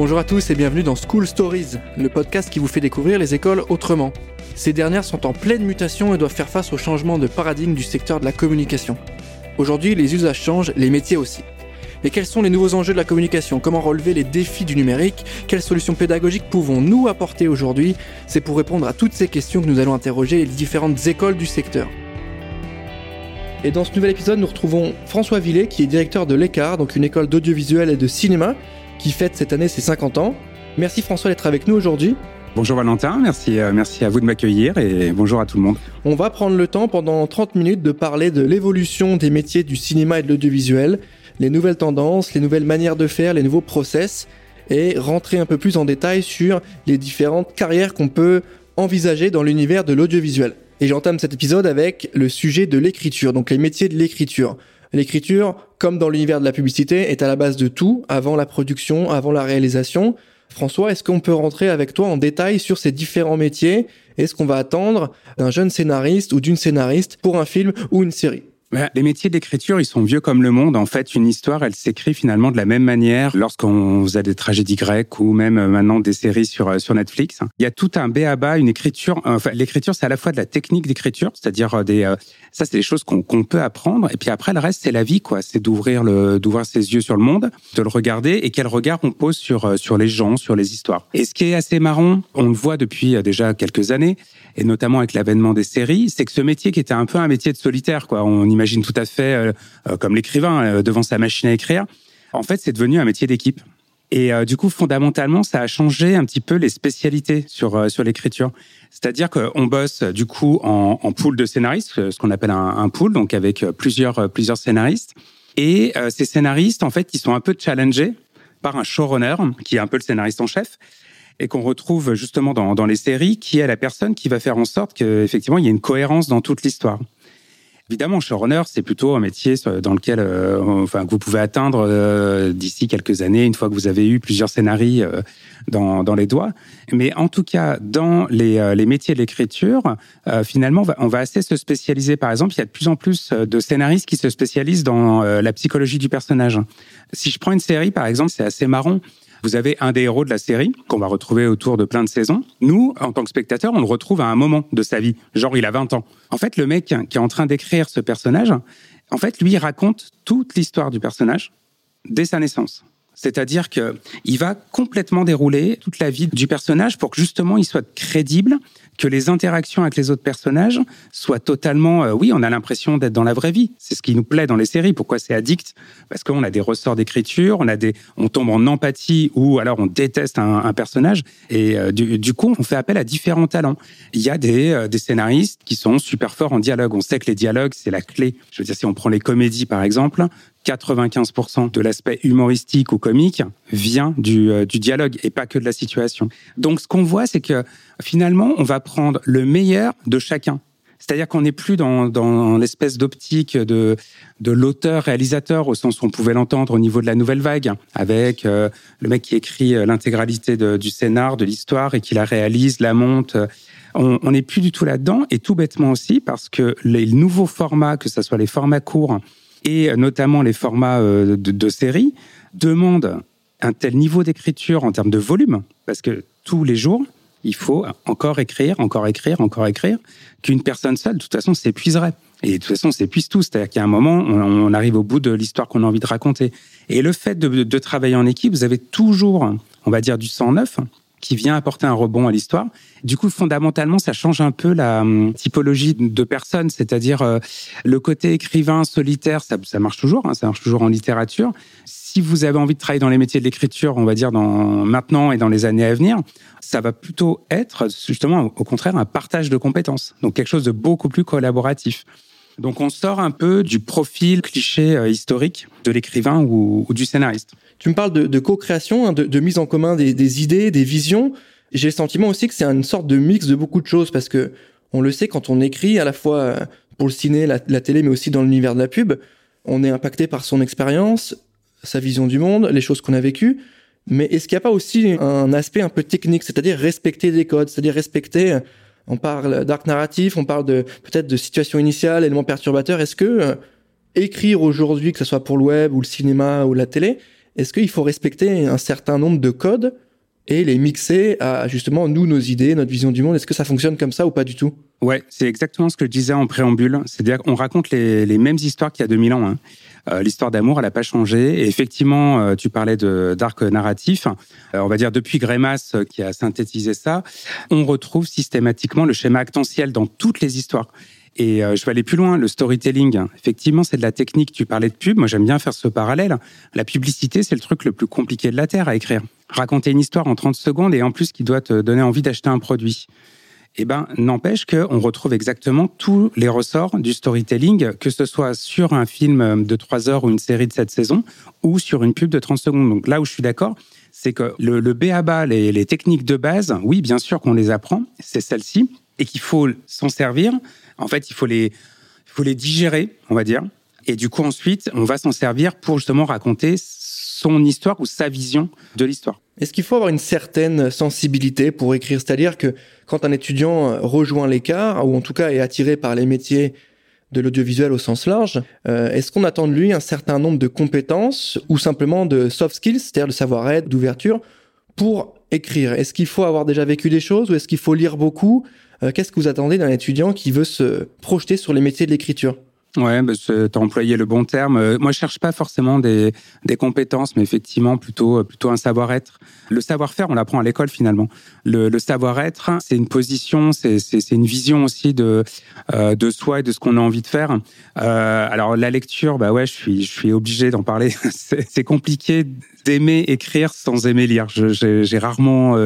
Bonjour à tous et bienvenue dans School Stories, le podcast qui vous fait découvrir les écoles autrement. Ces dernières sont en pleine mutation et doivent faire face au changement de paradigme du secteur de la communication. Aujourd'hui, les usages changent, les métiers aussi. Mais quels sont les nouveaux enjeux de la communication? Comment relever les défis du numérique? Quelles solutions pédagogiques pouvons-nous apporter aujourd'hui? C'est pour répondre à toutes ces questions que nous allons interroger les différentes écoles du secteur. Et dans ce nouvel épisode, nous retrouvons François Villet, qui est directeur de l'ECAR, donc une école d'audiovisuel et de cinéma, qui fête cette année ses 50 ans. Merci François d'être avec nous aujourd'hui. Bonjour Valentin, merci, euh, merci à vous de m'accueillir et bonjour à tout le monde. On va prendre le temps pendant 30 minutes de parler de l'évolution des métiers du cinéma et de l'audiovisuel, les nouvelles tendances, les nouvelles manières de faire, les nouveaux process et rentrer un peu plus en détail sur les différentes carrières qu'on peut envisager dans l'univers de l'audiovisuel. Et j'entame cet épisode avec le sujet de l'écriture, donc les métiers de l'écriture. L'écriture, comme dans l'univers de la publicité, est à la base de tout, avant la production, avant la réalisation. François, est-ce qu'on peut rentrer avec toi en détail sur ces différents métiers? Est-ce qu'on va attendre d'un jeune scénariste ou d'une scénariste pour un film ou une série? Les métiers d'écriture, ils sont vieux comme le monde. En fait, une histoire, elle s'écrit finalement de la même manière lorsqu'on faisait des tragédies grecques ou même euh, maintenant des séries sur euh, sur Netflix. Il y a tout un b à bas, une écriture. Enfin, l'écriture, c'est à la fois de la technique d'écriture, c'est-à-dire euh, des ça, c'est des choses qu'on qu'on peut apprendre. Et puis après, le reste, c'est la vie, quoi. C'est d'ouvrir le d'ouvrir ses yeux sur le monde, de le regarder et quel regard on pose sur sur les gens, sur les histoires. Et ce qui est assez marrant, on le voit depuis déjà quelques années, et notamment avec l'avènement des séries, c'est que ce métier qui était un peu un métier de solitaire, quoi. On imagine tout à fait euh, euh, comme l'écrivain euh, devant sa machine à écrire. En fait, c'est devenu un métier d'équipe. Et du coup, fondamentalement, ça a changé un petit peu les spécialités sur sur l'écriture. C'est-à-dire qu'on bosse du coup en, pool de scénaristes, ce qu'on appelle un, un, pool, donc avec plusieurs plusieurs scénaristes. Et ces scénaristes, en fait, ils sont un peu challengés par un showrunner qui est un peu le scénariste en chef et qu'on retrouve justement dans, les séries, qui est la personne qui va faire en sorte qu'effectivement il y ait une cohérence dans toute l'histoire. Évidemment, showrunner, c'est plutôt un métier dans lequel, euh, enfin, que vous pouvez atteindre euh, d'ici quelques années, une fois que vous avez eu plusieurs scénarios euh, dans, les doigts. Mais en tout cas, dans les, les métiers de l'écriture, finalement, on va, on va, assez se spécialiser. Par exemple, il y a de plus en plus de scénaristes qui se spécialisent dans la psychologie du personnage. Si je prends une série, par exemple, c'est assez marrant. Vous avez un des héros de la série qu'on va retrouver autour de plein de saisons. Nous, en tant que spectateurs, on le retrouve à un moment de sa vie. Genre, il a 20 ans. En fait, le mec qui est en train d'écrire ce personnage, en fait, lui, raconte toute l'histoire du personnage dès sa naissance. C'est-à-dire que il va complètement dérouler toute la vie du personnage pour que justement il soit crédible que les interactions avec les autres personnages soient totalement, euh, oui, on a l'impression d'être dans la vraie vie. C'est ce qui nous plaît dans les séries. Pourquoi c'est addict? Parce qu'on a des ressorts d'écriture, on a des, on tombe en empathie ou alors on déteste un, personnage et euh, du, coup on fait appel à différents talents. Il y a des, euh, des scénaristes qui sont super forts en dialogue. On sait que les dialogues c'est la clé. Je veux dire, si on prend les comédies par exemple, 95% de l'aspect humoristique ou comique vient du, du, dialogue et pas que de la situation. Donc ce qu'on voit, c'est que finalement, on va prendre le meilleur de chacun. C'est-à-dire qu'on n'est plus dans, l'espèce d'optique de, de l'auteur-réalisateur au sens où on pouvait l'entendre au niveau de la nouvelle vague, avec euh, le mec qui écrit euh, l'intégralité du scénar, de l'histoire et qui la réalise, la monte. On n'est plus du tout là-dedans et tout bêtement aussi parce que les nouveaux formats, que ce soit les formats courts et notamment les formats euh, de, de séries, demandent un tel niveau d'écriture en termes de volume parce que tous les jours, il faut encore écrire, encore écrire, encore écrire, qu'une personne seule, de toute façon, s'épuiserait. Et de toute façon, on s'épuise tous. C'est-à-dire qu'à un moment, on, arrive au bout de l'histoire qu'on a envie de raconter. Et le fait de, travailler en équipe, vous avez toujours, on va dire, du sang neuf qui vient apporter un rebond à l'histoire. Du coup, fondamentalement, ça change un peu la hum, typologie de personnes, c'est-à-dire euh, le côté écrivain solitaire, ça, marche toujours, hein, ça marche toujours en littérature. Si vous avez envie de travailler dans les métiers de l'écriture, on va dire dans maintenant et dans les années à venir, ça va plutôt être justement au contraire un partage de compétences, donc quelque chose de beaucoup plus collaboratif. Donc on sort un peu du profil cliché euh, historique de l'écrivain ou, du scénariste. Tu me parles de, co-création, hein, de, mise en commun des, idées, des visions. J'ai le sentiment aussi que c'est une sorte de mix de beaucoup de choses parce que on le sait quand on écrit à la fois euh, pour le ciné, la, télé, mais aussi dans l'univers de la pub, on est impacté par son expérience, sa vision du monde, les choses qu'on a vécues. Mais est-ce qu'il n'y a pas aussi un aspect un peu technique, c'est-à-dire respecter des codes, c'est-à-dire respecter, on parle d'arc narratif, on parle de peut-être de situation initiale, éléments perturbateurs. Est-ce que euh, écrire aujourd'hui, que ce soit pour le web ou le cinéma ou la télé, est-ce qu'il faut respecter un certain nombre de codes et les mixer à justement nous, nos idées, notre vision du monde? Est-ce que ça fonctionne comme ça ou pas du tout? Ouais, c'est exactement ce que je disais en préambule. C'est-à-dire qu'on raconte les, les, mêmes histoires qu'il y a 2000 ans. Hein. Euh, l'histoire d'amour, elle n'a pas changé. Et effectivement, euh, tu parlais d'arc narratif. Euh, on va dire depuis Grémas qui a synthétisé ça, on retrouve systématiquement le schéma actentiel dans toutes les histoires. Et je vais aller plus loin, le storytelling. Effectivement, c'est de la technique. Tu parlais de pub. Moi, j'aime bien faire ce parallèle. La publicité, c'est le truc le plus compliqué de la Terre à écrire. Raconter une histoire en 30 secondes et en plus qui doit te donner envie d'acheter un produit eh ben, n'empêche qu'on retrouve exactement tous les ressorts du storytelling, que ce soit sur un film de 3 heures ou une série de 7 saisons, ou sur une pub de 30 secondes. Donc là où je suis d'accord, c'est que le, le BABA, les, les techniques de base, oui, bien sûr qu'on les apprend, c'est celles-ci, et qu'il faut s'en servir. En fait, il faut les, faut les digérer, on va dire. Et du coup, ensuite, on va s'en servir pour justement raconter son histoire ou sa vision de l'histoire. Est-ce qu'il faut avoir une certaine sensibilité pour écrire? C'est-à-dire que quand un étudiant rejoint l'écart, ou en tout cas est attiré par les métiers de l'audiovisuel au sens large, euh, est-ce qu'on attend de lui un certain nombre de compétences ou simplement de soft skills, c'est-à-dire de savoir-être, d'ouverture, pour écrire? Est-ce qu'il faut avoir déjà vécu des choses ou est-ce qu'il faut lire beaucoup euh, Qu'est-ce que vous attendez d'un étudiant qui veut se projeter sur les métiers de l'écriture? Ouais, bah, tu as employé le bon terme. Euh, moi, je cherche pas forcément des, compétences, mais effectivement plutôt euh, plutôt un savoir-être. Le savoir-faire, on l'apprend à l'école finalement. Le, savoir-être, c'est une position, c'est une vision aussi de soi et de ce qu'on a envie de faire. Alors la lecture, bah ouais, je suis je obligé d'en parler. c'est compliqué d'aimer écrire sans aimer lire. J'ai rarement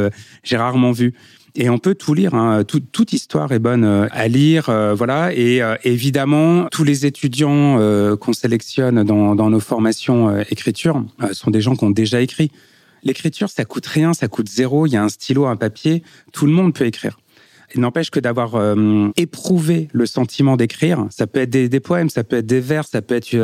j'ai rarement vu. Et on peut tout lire. Hein. toute histoire est bonne euh, à lire, euh, voilà. Et euh, évidemment, tous les étudiants qu'on sélectionne dans, dans, nos formations écriture sont des gens qui ont déjà écrit. L'écriture, ça coûte rien, ça coûte zéro. Il y a un stylo, un papier. Tout le monde peut écrire. N'empêche que d'avoir éprouvé le sentiment d'écrire, ça peut être des, poèmes, ça peut être des vers, ça peut être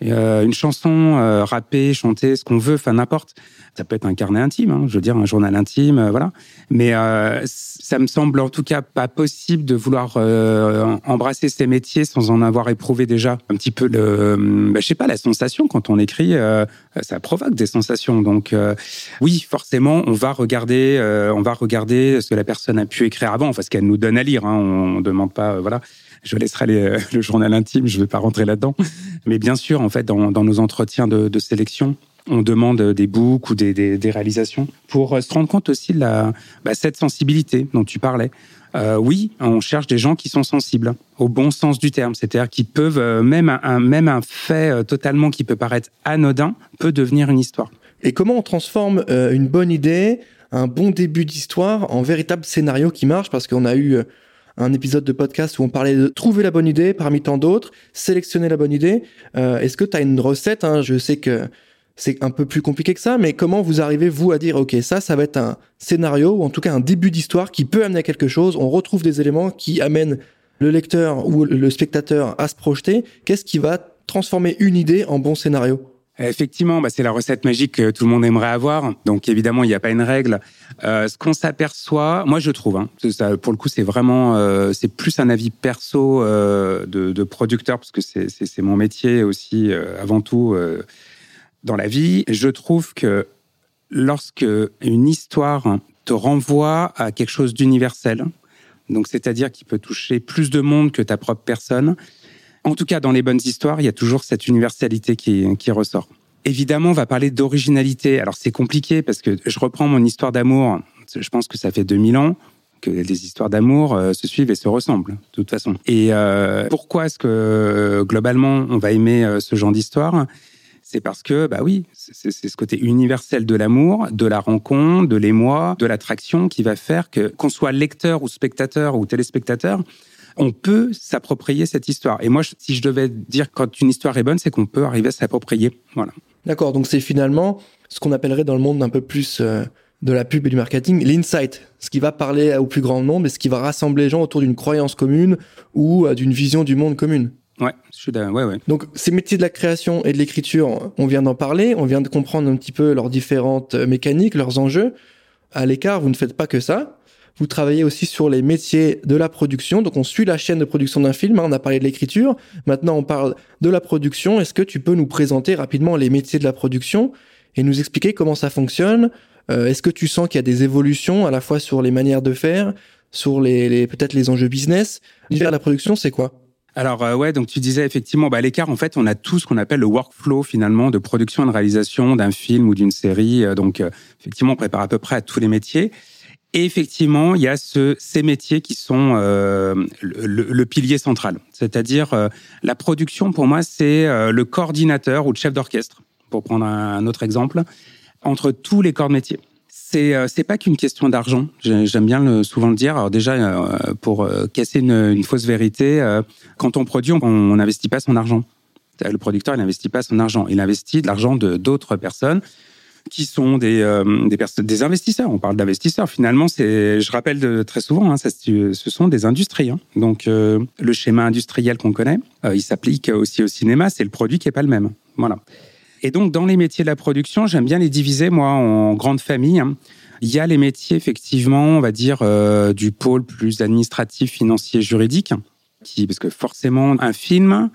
une chanson rappée, chantée, ce qu'on veut, enfin n'importe. Ça peut être un carnet intime, hein, je veux dire un journal intime, euh, voilà. Mais euh, ça me semble en tout cas pas possible de vouloir euh, embrasser ces métiers sans en avoir éprouvé déjà un petit peu le, bah, je sais pas, la sensation quand on écrit, ça provoque des sensations. Donc oui, forcément, on va regarder, on va regarder ce que la personne a pu écrire avant, enfin qu'elle nous donne à lire. Hein, on, ne demande pas, voilà je laisserai les, le journal intime, je ne vais pas rentrer là-dedans. Mais bien sûr, en fait, dans, nos entretiens de, sélection, on demande des books ou des, réalisations pour se rendre compte aussi de bah, cette sensibilité dont tu parlais. Euh, oui, on cherche des gens qui sont sensibles au bon sens du terme, c'est-à-dire qui peuvent euh, même un, même un fait euh, totalement qui peut paraître anodin peut devenir une histoire. Et comment on transforme une bonne idée, un bon début d'histoire en véritable scénario qui marche Parce qu'on a eu un épisode de podcast où on parlait de trouver la bonne idée parmi tant d'autres, sélectionner la bonne idée. Est-ce que tu as une recette hein? Je sais que c'est un peu plus compliqué que ça, mais comment vous arrivez, vous, à dire, OK, ça, ça va être un scénario, ou en tout cas un début d'histoire qui peut amener à quelque chose, on retrouve des éléments qui amènent le lecteur ou le spectateur à se projeter, qu'est-ce qui va transformer une idée en bon scénario? Effectivement, bah c'est la recette magique que tout le monde aimerait avoir. Donc évidemment, il n'y a pas une règle. Euh, ce qu'on s'aperçoit, moi je trouve, hein, pour le coup, c'est vraiment, euh, c'est plus un avis perso euh, de, producteur parce que c'est mon métier aussi avant tout. Dans la vie, je trouve que lorsque une histoire te renvoie à quelque chose d'universel, donc c'est-à-dire qui peut toucher plus de monde que ta propre personne, en tout cas dans les bonnes histoires, il y a toujours cette universalité qui, ressort. Évidemment, on va parler d'originalité. Alors c'est compliqué parce que je reprends mon histoire d'amour. Je pense que ça fait 2000 ans que les histoires d'amour euh, se suivent et se ressemblent, de toute façon. Et euh, pourquoi est-ce que euh, globalement on va aimer ce genre d'histoire? C'est parce que, bah oui, c'est ce côté universel de l'amour, de la rencontre, de l'émoi, de l'attraction qui va faire que, qu'on soit lecteur ou spectateur ou téléspectateur, on peut s'approprier cette histoire. Et moi, si je devais dire quand une histoire est bonne, c'est qu'on peut arriver à s'approprier. Voilà. D'accord. Donc c'est finalement ce qu'on appellerait dans le monde un peu plus euh, de la pub et du marketing, l'insight, ce qui va parler au plus grand nombre et ce qui va rassembler les gens autour d'une croyance commune ou euh, d'une vision du monde commune. Ouais, je suis ouais, ouais. Donc, ces métiers de la création et de l'écriture, on vient d'en parler, on vient de comprendre un petit peu leurs différentes euh, mécaniques, leurs enjeux. À l'écart, vous ne faites pas que ça. Vous travaillez aussi sur les métiers de la production. Donc, on suit la chaîne de production d'un film. Hein. On a parlé de l'écriture. Maintenant, on parle de la production. Est-ce que tu peux nous présenter rapidement les métiers de la production et nous expliquer comment ça fonctionne? Est-ce que tu sens qu'il y a des évolutions à la fois sur les manières de faire, sur les, peut-être les enjeux business? L'univers de la production, c'est quoi? Alors ouais, donc tu disais effectivement, bah, l'écart, en fait, on a tout ce qu'on appelle le workflow finalement de production et de réalisation d'un film ou d'une série. Donc effectivement, on prépare à peu près à tous les métiers. Et effectivement, il y a ce, ces métiers qui sont euh, le, le, pilier central. C'est-à-dire, euh, la production, pour moi, c'est euh, le coordinateur ou le chef d'orchestre, pour prendre un, autre exemple, entre tous les corps de métier. C'est c'est pas qu'une question d'argent. J'aime bien le, souvent le dire. Alors déjà, pour casser une, une, fausse vérité, quand on produit, on n'investit pas son argent. Le producteur, il n'investit pas son argent. Il investit de l'argent de d'autres personnes qui sont des euh, des, investisseurs. On parle d'investisseurs. Finalement, c'est, je rappelle très souvent, hein, ce sont des industries. Hein. Donc, euh, le schéma industriel qu'on connaît, euh, il s'applique aussi au cinéma. C'est le produit qui est pas le même. Voilà. Et donc, dans les métiers de la production, j'aime bien les diviser moi en grandes familles. Hein. Il y a les métiers effectivement, on va dire du pôle plus administratif, financier, juridique, qui parce que forcément un film,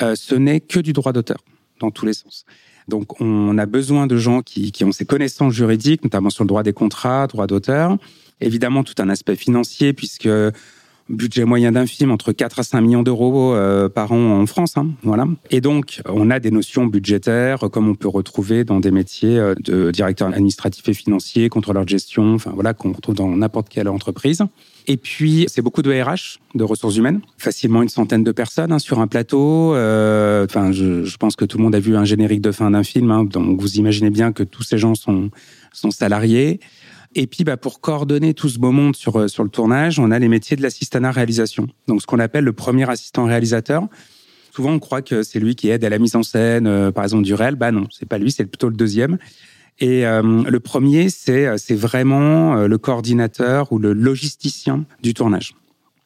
ce n'est que du droit d'auteur dans tous les sens. Donc, on a besoin de gens qui, qui ont ces connaissances juridiques, notamment sur le droit des contrats, droit d'auteur. Évidemment, tout un aspect financier, puisque budget moyen d'un film entre 4 à 5 millions d'euros euh, par an en France. Hein, voilà. Et donc, on a des notions budgétaires, comme on peut retrouver dans des métiers euh, de directeur administratif et financier, contrôleur de gestion, enfin voilà, qu'on retrouve dans n'importe quelle entreprise. Et puis, c'est beaucoup de RH, de ressources humaines, facilement une centaine de personnes hein, sur un plateau. Euh, enfin, je, je, pense que tout le monde a vu un générique de fin d'un film, hein, donc vous imaginez bien que tous ces gens sont, sont salariés. Et puis, bah, pour coordonner tout ce beau monde sur, euh, sur le tournage, on a les métiers de l'assistanat réalisation. Donc, ce qu'on appelle le premier assistant réalisateur. Souvent, on croit que c'est lui qui aide à la mise en scène, euh, par exemple, du réel. Bah non, c'est pas lui, c'est plutôt le deuxième. Et euh, le premier, c'est c'est vraiment le coordinateur ou le logisticien du tournage.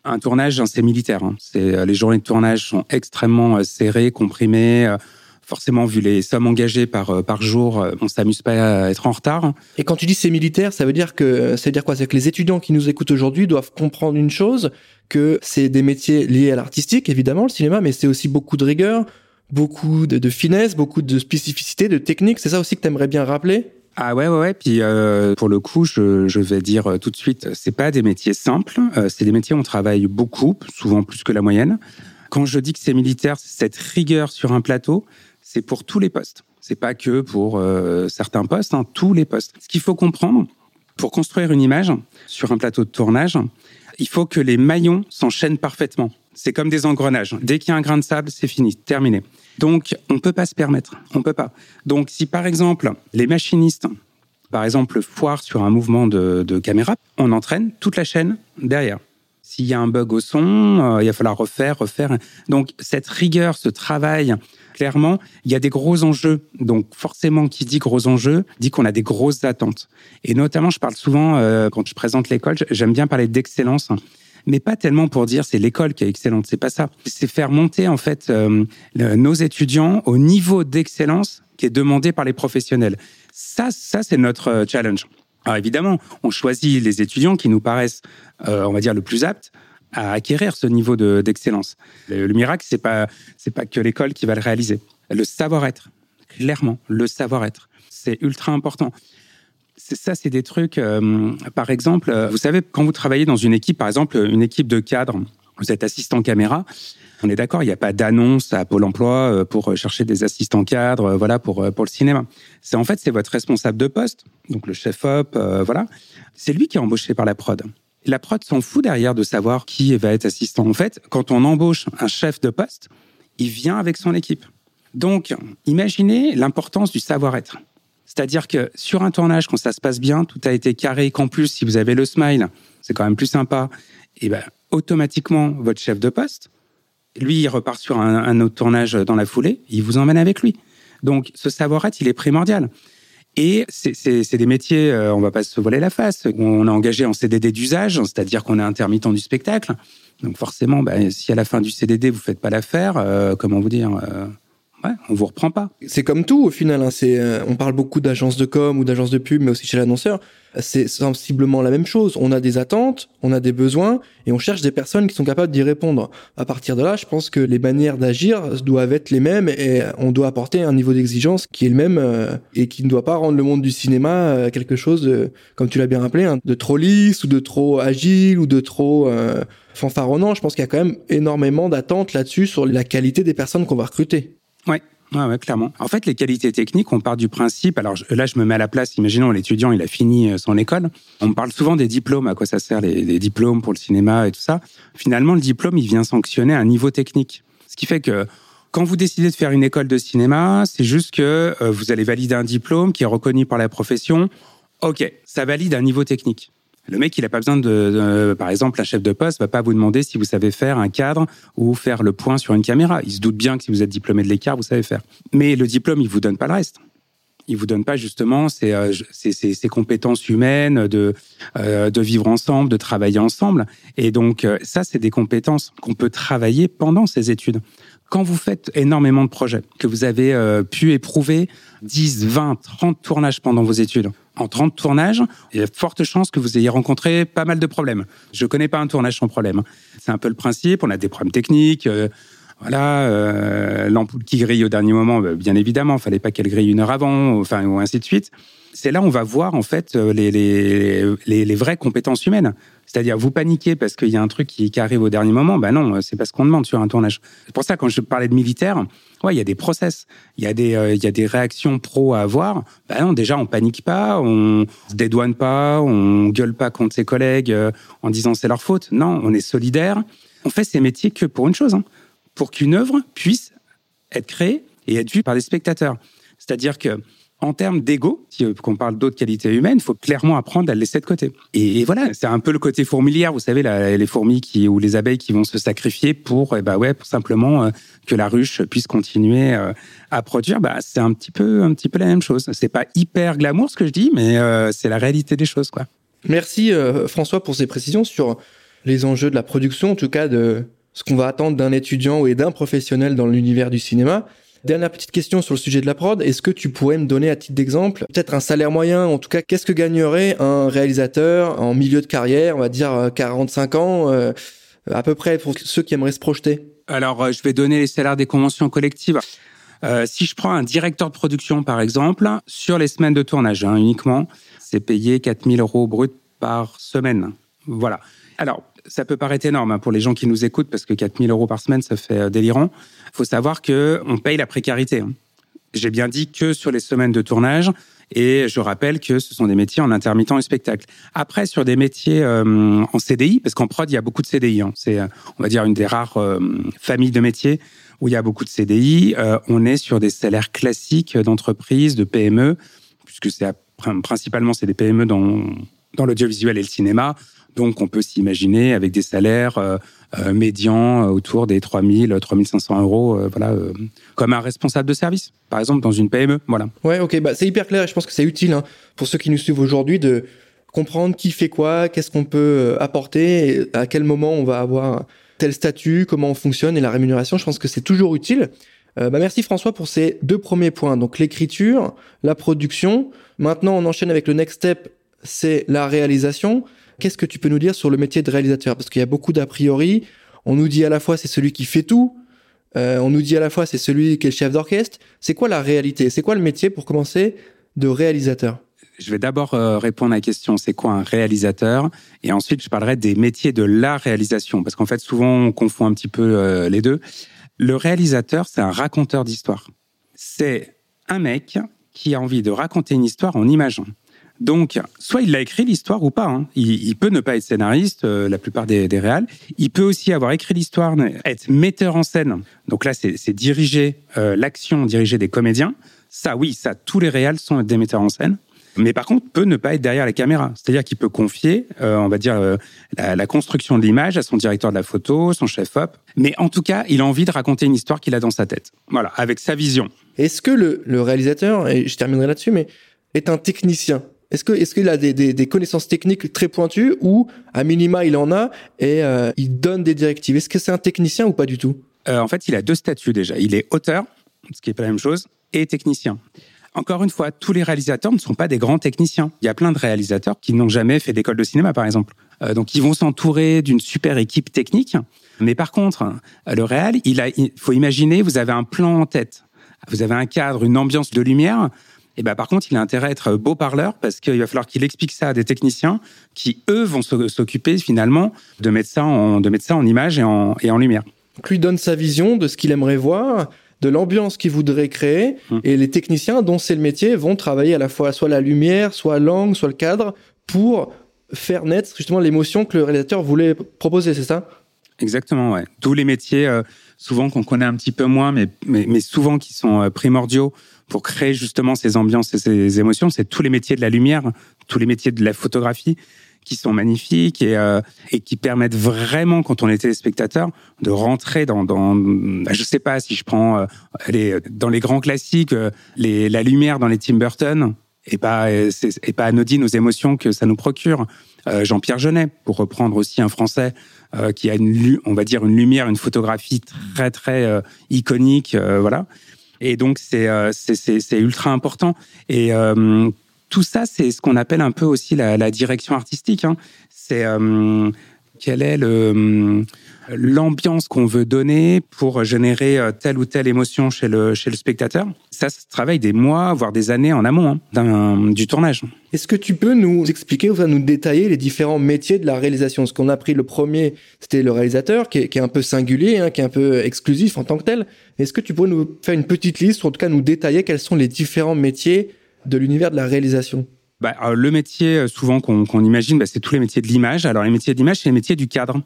Un tournage, c'est militaire. Hein. C'est les journées de tournage sont extrêmement serrées, comprimées forcément, vu les sommes engagées par, euh, par jour, euh, on s'amuse pas à être en retard. Et quand tu dis c'est militaire, ça veut dire que, ça dire quoi? C'est que les étudiants qui nous écoutent aujourd'hui doivent comprendre une chose, que c'est des métiers liés à l'artistique, évidemment, le cinéma, mais c'est aussi beaucoup de rigueur, beaucoup de, finesse, beaucoup de spécificité, de technique. C'est ça aussi que tu aimerais bien rappeler? Ah ouais ouais ouais puis euh, pour le coup je, vais dire tout de suite c'est pas des métiers simples c'est des métiers où on travaille beaucoup souvent plus que la moyenne quand je dis que c'est militaire cette rigueur sur un plateau c'est pour tous les postes. C'est pas que pour euh, certains postes, hein, tous les postes. Ce qu'il faut comprendre, pour construire une image sur un plateau de tournage, il faut que les maillons s'enchaînent parfaitement. C'est comme des engrenages. Dès qu'il y a un grain de sable, c'est fini, terminé. Donc, on peut pas se permettre. On peut pas. Donc, si par exemple, les machinistes, par exemple, foirent sur un mouvement de, de caméra, on entraîne toute la chaîne derrière. S'il y a un bug au son, euh, il va falloir refaire, refaire. Donc, cette rigueur, ce travail clairement, il y a des gros enjeux. Donc forcément, qui dit gros enjeux, dit qu'on a des grosses attentes. Et notamment, je parle souvent, euh, quand je présente l'école, j'aime bien parler d'excellence mais pas tellement pour dire c'est l'école qui est excellente, c'est pas ça. C'est faire monter en fait euh, nos étudiants au niveau d'excellence qui est demandé par les professionnels. Ça, ça c'est notre euh, challenge. Alors évidemment, on choisit les étudiants qui nous paraissent, on va dire, le plus aptes à acquérir ce niveau d'excellence. le, miracle, c'est pas c'est pas que l'école qui va le réaliser. Le savoir-être, clairement, le savoir-être, c'est ultra important. Ça, c'est des trucs. Euh, par exemple, vous savez, quand vous travaillez dans une équipe, par exemple, une équipe de cadre, vous êtes assistant caméra. On est d'accord, il n'y a pas d'annonce à Pôle Emploi euh, pour chercher des assistants cadres, euh, voilà, pour pour le cinéma. C'est en fait c'est votre responsable de poste, donc le chef op, voilà. C'est lui qui est embauché par la prod. La prod s'en fout derrière de savoir qui va être assistant. En fait, quand on embauche un chef de poste, il vient avec son équipe. Donc, imaginez l'importance du savoir-être. C'est-à-dire que sur un tournage, quand ça se passe bien, tout a été carré, qu'en plus, si vous avez le smile, c'est quand même plus sympa, et ben, automatiquement, votre chef de poste, lui, il repart sur un, autre tournage dans la foulée, il vous emmène avec lui. Donc, ce savoir-être, il est primordial. Et c'est des métiers, euh, on va pas se voiler la face. On est engagé en CDD d'usage, c'est-à-dire qu'on est intermittent du spectacle. Donc forcément, bah, si à la fin du CDD vous faites pas l'affaire, euh, comment vous dire, euh, ouais, on vous reprend pas. C'est comme tout au final. Hein. C'est, euh, on parle beaucoup d'agences de com ou d'agences de pub, mais aussi chez l'annonceur. C'est sensiblement la même chose. On a des attentes, on a des besoins, et on cherche des personnes qui sont capables d'y répondre. À partir de là, je pense que les manières d'agir doivent être les mêmes, et on doit apporter un niveau d'exigence qui est le même euh, et qui ne doit pas rendre le monde du cinéma euh, quelque chose, de, comme tu l'as bien rappelé, hein, de trop lisse ou de trop agile ou de trop fanfaronnant. Je pense qu'il y a quand même énormément d'attentes là-dessus sur la qualité des personnes qu'on va recruter. Ouais. Ouais, clairement. En fait, les qualités techniques, on part du principe. Alors là, je me mets à la place. Imaginons l'étudiant, il a fini euh, son école. On parle souvent des diplômes. À quoi ça sert les, diplômes pour le cinéma et tout ça Finalement, le diplôme, il vient sanctionner un niveau technique. Ce qui fait que quand vous décidez de faire une école de cinéma, c'est juste que euh, vous allez valider un diplôme qui est reconnu par la profession. Ok, ça valide un niveau technique. Le mec, il n'a pas besoin de, par exemple, un chef de poste va pas vous demander si vous savez faire un cadre ou faire le point sur une caméra. Il se doute bien que si vous êtes diplômé de l'écart, vous savez faire. Mais le diplôme, il vous donne pas le reste. Il vous donne pas justement ces, euh, compétences humaines de, euh, de vivre ensemble, de travailler ensemble. Et donc, euh, ça, c'est des compétences qu'on peut travailler pendant ces études. Quand vous faites énormément de projets, que vous avez pu éprouver 10, 20, 30 tournages pendant vos études, en 30 tournages, il y a forte chance que vous ayez rencontré pas mal de problèmes. Je connais pas un tournage sans problème. C'est un peu le principe. On a des problèmes techniques. Euh, voilà, euh, l'ampoule qui grille au dernier moment, bah, bien évidemment, fallait pas qu'elle grille une heure avant, enfin, ou ainsi de suite. C'est là où on va voir en fait euh, les, les, les, les vraies compétences humaines. C'est-à-dire, vous paniquez parce qu'il y a un truc qui, qui, arrive au dernier moment. Ben non, c'est pas ce qu'on demande sur un tournage. C'est pour ça, quand je parlais de militaire, ouais, il y a des process, il y a des, euh, il y a des réactions pro à avoir. Ben non, déjà, on panique pas, on se dédouane pas, on gueule pas contre ses collègues euh, en disant c'est leur faute. Non, on est solidaire. On fait ces métiers que pour une chose, hein, pour qu'une œuvre puisse être créée et être vue par les spectateurs. C'est-à-dire que en termes d'ego, euh, on parle d'autres qualités humaines, il faut clairement apprendre à le laisser de côté. Et, voilà, c'est un peu le côté fourmilière, vous savez, les fourmis ou les abeilles qui vont se sacrifier pour, eh ben ouais, pour simplement euh, que la ruche puisse continuer euh, à produire. Bah, c'est un petit peu, un petit peu la même chose. C'est pas hyper glamour ce que je dis, mais c'est la réalité des choses, quoi. Merci François pour ces précisions sur les enjeux de la production, en tout cas de ce qu'on va attendre d'un étudiant ou d'un professionnel dans l'univers du cinéma. Dernière petite question sur le sujet de la prod. Est-ce que tu pourrais me donner à titre d'exemple peut-être un salaire moyen, en tout cas, qu'est-ce que gagnerait un réalisateur en milieu de carrière, on va dire 45 euh, ans, euh, à peu près pour ceux qui aimeraient se projeter? Alors, euh, je vais donner les salaires des conventions collectives. si je prends un directeur de production, par exemple, sur les semaines de tournage hein, uniquement, c'est payé 4000 euros brut par semaine. Voilà. Alors, ça peut paraître énorme hein, pour les gens qui nous écoutent, parce que 4000 euros par semaine, ça fait délirant. Il faut savoir que on paye la précarité. Hein. J'ai bien dit que sur les semaines de tournage, et je rappelle que ce sont des métiers en intermittent et spectacle. Après, sur des métiers euh, en CDI, parce qu'en prod, il y a beaucoup de CDI. Hein. C'est, euh, on va dire, une des rares euh, familles de métiers où il y a beaucoup de CDI. on est sur des salaires classiques d'entreprise, de PME, puisque c'est principalement c'est des PME dans dans l'audiovisuel et le cinéma. Donc, on peut s'imaginer avec des salaires euh, euh, médians euh, autour des 3000, 3500 euros, voilà, comme un responsable de service, par exemple, dans une PME, voilà. Ouais, ok, bah, c'est hyper clair et je pense que c'est utile hein, pour ceux qui nous suivent aujourd'hui de comprendre qui fait quoi, qu'est-ce qu'on peut apporter, à quel moment on va avoir tel statut, comment on fonctionne et la rémunération. Je pense que c'est toujours utile. bah merci François pour ces deux premiers points. Donc l'écriture, la production. Maintenant, on enchaîne avec le next step, c'est la réalisation. Qu'est-ce que tu peux nous dire sur le métier de réalisateur? Parce qu'il y a beaucoup d'a priori. On nous dit à la fois c'est celui qui fait tout, euh, on nous dit à la fois c'est celui qui est le chef d'orchestre. C'est quoi la réalité? C'est quoi le métier pour commencer de réalisateur? Je vais d'abord euh, répondre à la question c'est quoi un réalisateur? Et ensuite je parlerai des métiers de la réalisation parce qu'en fait souvent on confond un petit peu euh, les deux. Le réalisateur c'est un raconteur d'histoire. C'est un mec qui a envie de raconter une histoire en images. Donc, soit il a écrit l'histoire ou pas. Hein. Il, peut ne pas être scénariste, euh, la plupart des, des réals. Il peut aussi avoir écrit l'histoire, être metteur en scène. Donc là, c'est diriger euh, l'action, diriger des comédiens. Ça, oui, ça, tous les réals sont des metteurs en scène. Mais par contre, peut ne pas être derrière la caméra. C'est-à-dire qu'il peut confier, euh, on va dire, la, la, construction de l'image à son directeur de la photo, son chef-op. Mais en tout cas, il a envie de raconter une histoire qu'il a dans sa tête. Voilà, avec sa vision. Est-ce que le, le réalisateur, et je terminerai là-dessus, mais est un technicien? Est-ce que est-ce qu'il a des, connaissances techniques très pointues ou à minima il en a et euh, il donne des directives? Est-ce que c'est un technicien ou pas du tout? Euh, En fait, il a deux statuts déjà. Il est auteur ce qui est pas la même chose, et technicien. Encore une fois, tous les réalisateurs ne sont pas des grands techniciens. Il y a plein de réalisateurs qui n'ont jamais fait d'école de cinéma, par exemple. Euh, donc, ils vont s'entourer d'une super équipe technique. Mais par contre, le réal, il, a, il faut imaginer, vous avez un plan en tête, vous avez un cadre, une ambiance de lumière. Et ben, par contre, il a intérêt à être beau parleur parce qu'il va falloir qu'il explique ça à des techniciens qui, eux, vont s'occuper finalement de mettre ça en, de mettre ça en image et en, et en lumière. Donc, lui donne sa vision de ce qu'il aimerait voir de l'ambiance qu'il voudrait créer Hum. et les techniciens dont c'est le métier vont travailler à la fois soit la lumière, soit l'angle, soit le cadre pour faire naître justement l'émotion que le réalisateur voulait proposer, c'est ça? Exactement, ouais. Tous les métiers, euh, souvent qu'on connaît un petit peu moins, mais, mais, mais souvent qui sont euh, primordiaux pour créer justement ces ambiances et ces émotions, c'est tous les métiers de la lumière, tous les métiers de la photographie qui sont magnifiques et, euh, et qui permettent vraiment, quand on est téléspectateur, de rentrer dans, dans bah, je sais pas si je prends euh, dans les grands classiques, euh, les, la lumière dans les Tim Burton, et pas, et pas anodine aux émotions que ça nous procure. Euh, Jean-Pierre Jeunet, pour reprendre aussi un Français euh, qui a une, on va dire une lumière, une photographie très très iconique, voilà. Et donc c'est euh, c'est ultra important. Et euh, tout ça, c'est ce qu'on appelle un peu aussi la, direction artistique. Hein. C'est euh, quelle est le l'ambiance qu'on veut donner pour générer euh, telle ou telle émotion chez le chez le spectateur. Ça, ça se travaille des mois, voire des années en amont hein, du tournage. Est-ce que tu peux nous expliquer enfin, nous détailler les différents métiers de la réalisation? Ce qu'on a pris le premier, c'était le réalisateur, qui est, qui est un peu singulier, hein, qui est un peu exclusif en tant que tel. Est-ce que tu pourrais nous faire une petite liste, ou en tout cas nous détailler quels sont les différents métiers de l'univers de la réalisation? Bah, le métier euh, souvent qu'on qu'on imagine, bah, c'est tous les métiers de l'image. Alors les métiers de l'image, c'est les métiers du cadre.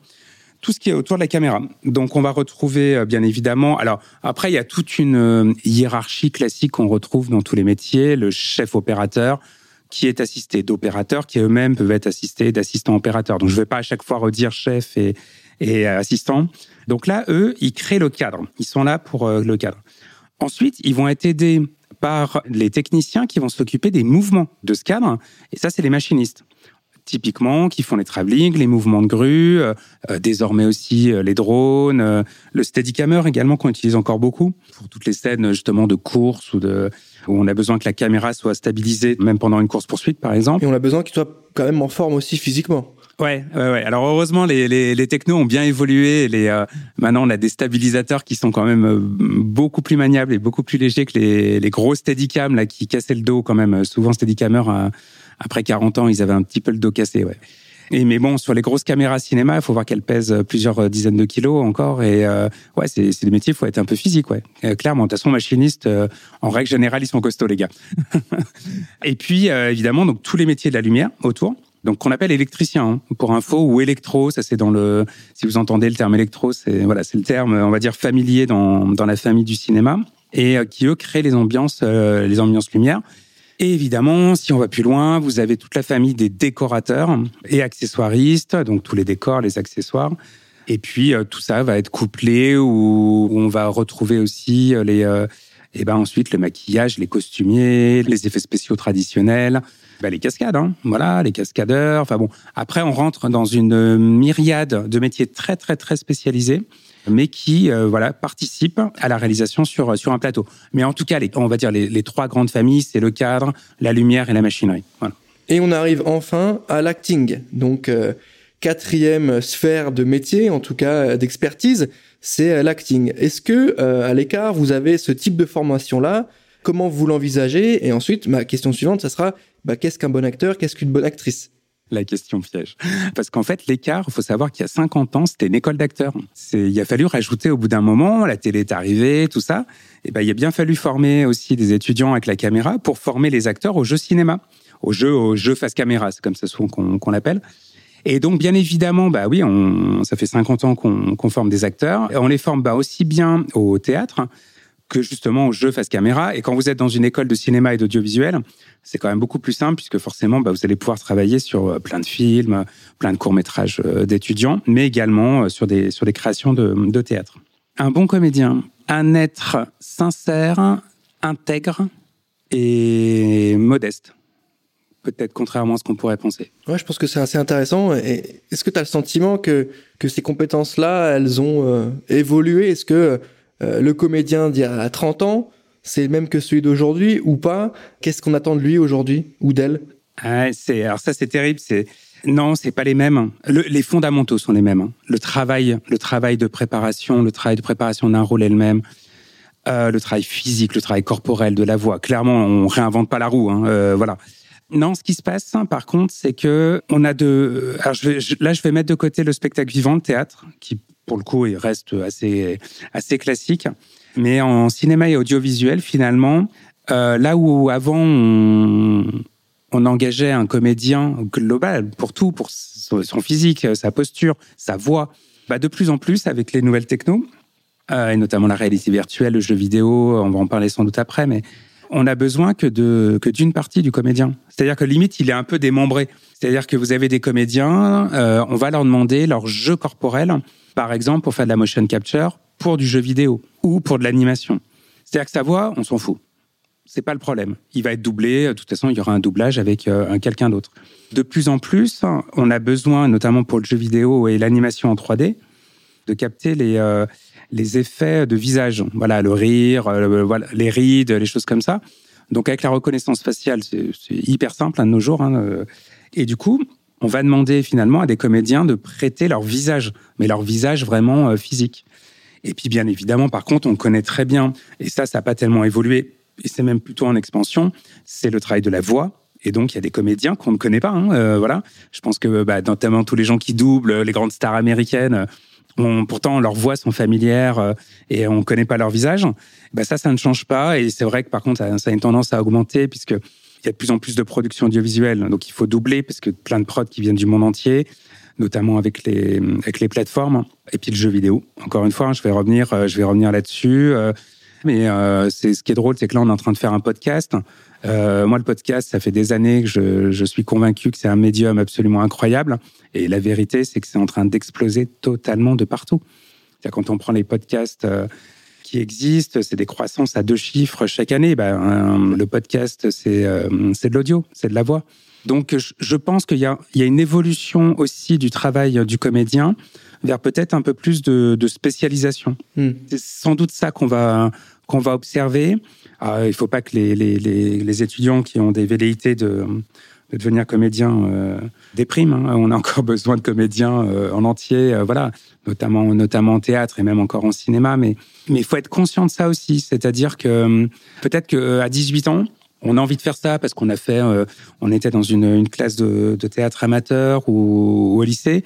Tout ce qui est autour de la caméra. Donc on va retrouver euh, bien évidemment. Alors après, il y a toute une euh, hiérarchie classique qu'on retrouve dans tous les métiers. Le chef opérateur qui est assisté d'opérateurs qui eux-mêmes peuvent être assistés d'assistants opérateurs. Donc je ne vais pas à chaque fois redire chef et, et euh, assistant. Donc là, eux, ils créent le cadre. Ils sont là pour le cadre. Ensuite, ils vont être aidés par les techniciens qui vont s'occuper des mouvements de ce cadre. Et ça, c'est les machinistes. Typiquement, qui font les travelling, les mouvements de grue, euh, euh, désormais aussi euh, les drones, euh, le steadicammer également qu'on utilise encore beaucoup pour toutes les scènes justement de course ou de où on a besoin que la caméra soit stabilisée, même pendant une course poursuite par exemple. Et on a besoin qu'il soit quand même en forme aussi physiquement. Ouais, ouais, ouais. Alors heureusement, les, les, les technos ont bien évolué. Les, euh, maintenant, on a des stabilisateurs qui sont quand même euh, beaucoup plus maniables et beaucoup plus légers que les, les gros Steadicam là qui cassaient le dos quand même. Souvent, Steadicammer, euh, après 40 ans, ils avaient un petit peu le dos cassé. Ouais. Et, mais bon, sur les grosses caméras cinéma, il faut voir qu'elles pèsent plusieurs euh, dizaines de kilos encore. Et euh, ouais, c'est des métiers, il faut être un peu physique, ouais. Euh, clairement, de toute façon, machiniste, euh, en règle générale, ils sont costauds, les gars. et puis, euh, évidemment, donc tous les métiers de la lumière autour. Donc qu'on appelle électricien hein, pour info ou électro, ça c'est dans le si vous entendez le terme électro, c'est voilà, c'est le terme on va dire familier dans dans la famille du cinéma et euh, qui eux créent les ambiances euh, les ambiances lumière. Et évidemment, si on va plus loin, vous avez toute la famille des décorateurs et accessoiristes, donc tous les décors, les accessoires. Et puis euh, tout ça va être couplé où, on va retrouver aussi euh, les euh, et ben ensuite le maquillage, les costumiers, les effets spéciaux traditionnels, ben, les cascades, hein, voilà, les cascadeurs. Enfin bon, après on rentre dans une myriade de métiers très très très spécialisés, mais qui euh, voilà participent à la réalisation sur sur un plateau. Mais en tout cas, les, on va dire les, les trois grandes familles, c'est le cadre, la lumière et la machinerie. Voilà. Et on arrive enfin à l'acting. Donc, euh, quatrième sphère de métier, en tout cas euh, d'expertise, c'est euh, l'acting. Est-ce que euh, à l'écart, vous avez ce type de formation-là? Comment vous l'envisagez? Et ensuite, ma question suivante, ça sera bah, qu'est-ce qu'un bon acteur? Qu'est-ce qu'une bonne actrice? La question piège. Parce qu'en fait, l'écart, il faut savoir qu'il y a 50 ans, c'était une école d'acteurs. Il a fallu rajouter au bout d'un moment, la télé est arrivée, tout ça. Et ben, il a bien fallu former aussi des étudiants avec la caméra pour former les acteurs au jeu cinéma, au jeu, au jeu face caméra, c'est comme ça souvent qu'on, qu'on l'appelle. Et donc, bien évidemment, bah oui, on, ça fait 50 ans qu'on, qu'on forme des acteurs. On les forme bah, aussi bien au théâtre que justement au jeu face caméra. Et quand vous êtes dans une école de cinéma et d'audiovisuel, c'est quand même beaucoup plus simple puisque forcément, bah, vous allez pouvoir travailler sur euh, plein de films, plein de courts-métrages euh, d'étudiants, mais également euh, sur des, sur des créations de, de théâtre. Un bon comédien, un être sincère, intègre et modeste. Peut-être contrairement à ce qu'on pourrait penser. Ouais, je pense que c'est assez intéressant. Est-ce que tu as le sentiment que, que ces compétences-là, elles ont évolué? Est-ce que euh, le comédien d'il y a 30 ans, c'est le même que celui d'aujourd'hui ou pas? Qu'est-ce qu'on attend de lui aujourd'hui ou d'elle? Ah, c'est alors ça c'est terrible, c'est non, c'est pas les mêmes. les fondamentaux sont les mêmes. Hein. Le travail, le travail de préparation, le travail de préparation d'un rôle est le même. Euh, le travail physique, le travail corporel de la voix. Clairement, on réinvente pas la roue. Hein, euh, voilà. Non, ce qui se passe, hein, par contre, c'est que on a de. Alors, là, je vais mettre de côté le spectacle vivant, le théâtre, qui, pour le coup, il reste assez assez classique. Mais en cinéma et audiovisuel, finalement, euh, là où avant on, on engageait un comédien global pour tout, pour son physique, sa posture, sa voix, bah de plus en plus avec les nouvelles technos, euh, et notamment la réalité virtuelle, le jeu vidéo, on va en parler sans doute après, mais on a besoin que de que d'une partie du comédien. C'est-à-dire que limite, il est un peu démembré. C'est-à-dire que vous avez des comédiens, euh, on va leur demander leur jeu corporel, par exemple pour faire de la motion capture, pour du jeu vidéo ou pour de l'animation. C'est-à-dire que sa voix, on s'en fout. C'est pas le problème. Il va être doublé. De toute façon, il y aura un doublage avec euh, quelqu'un d'autre. De plus en plus, on a besoin, notamment pour le jeu vidéo et l'animation en 3D, de capter les euh, les effets de visage. Voilà, le rire, euh, les rides, les choses comme ça. Donc avec la reconnaissance faciale, c'est hyper simple hein, de nos jours. Hein, euh. et du coup, on va demander finalement à des comédiens de prêter leur visage, mais leur visage vraiment euh, physique. Et puis bien évidemment, par contre, on connaît très bien, et ça, ça n'a pas tellement évolué, et c'est même plutôt en expansion, c'est le travail de la voix. Et donc, il y a des comédiens qu'on ne connaît pas. Hein, voilà. Je pense que bah, notamment tous les gens qui doublent, les grandes stars américaines, pourtant, leurs voix sont familières euh, et on ne connaît pas leur visage. Ben ça, ça ne change pas. Et c'est vrai que par contre, ça, a une tendance à augmenter puisque il y a de plus en plus de production audiovisuelle. Donc, il faut doubler parce que plein de prods qui viennent du monde entier, notamment avec les, avec les plateformes. Et puis le jeu vidéo. Encore une fois, je vais revenir, euh, je vais revenir là-dessus. Euh, mais c'est ce qui est drôle, c'est que là, on est en train de faire un podcast. moi, le podcast, ça fait des années que je, suis convaincu que c'est un médium absolument incroyable. Et la vérité, c'est que c'est en train d'exploser totalement de partout. Quand on prend les podcasts euh, qui existent, c'est des croissances à deux chiffres chaque année. Ben, le podcast, euh, c'est de l'audio, c'est de la voix. Donc, je pense qu'il y, a une évolution aussi du travail du comédien vers peut-être un peu plus de, spécialisation. Hmm. C'est sans doute ça qu'on va, qu'on va observer. Ah, il ne faut pas que les, les, étudiants qui ont des velléités de, de devenir comédien euh, déprime. Hein. On a encore besoin de comédiens euh, en entier, euh, voilà, notamment notamment en théâtre et même encore en cinéma. Mais mais il faut être conscient de ça aussi, c'est-à-dire que peut-être qu'à 18 ans, on a envie de faire ça parce qu'on a fait, on était dans une, classe de, de, théâtre amateur ou, au lycée.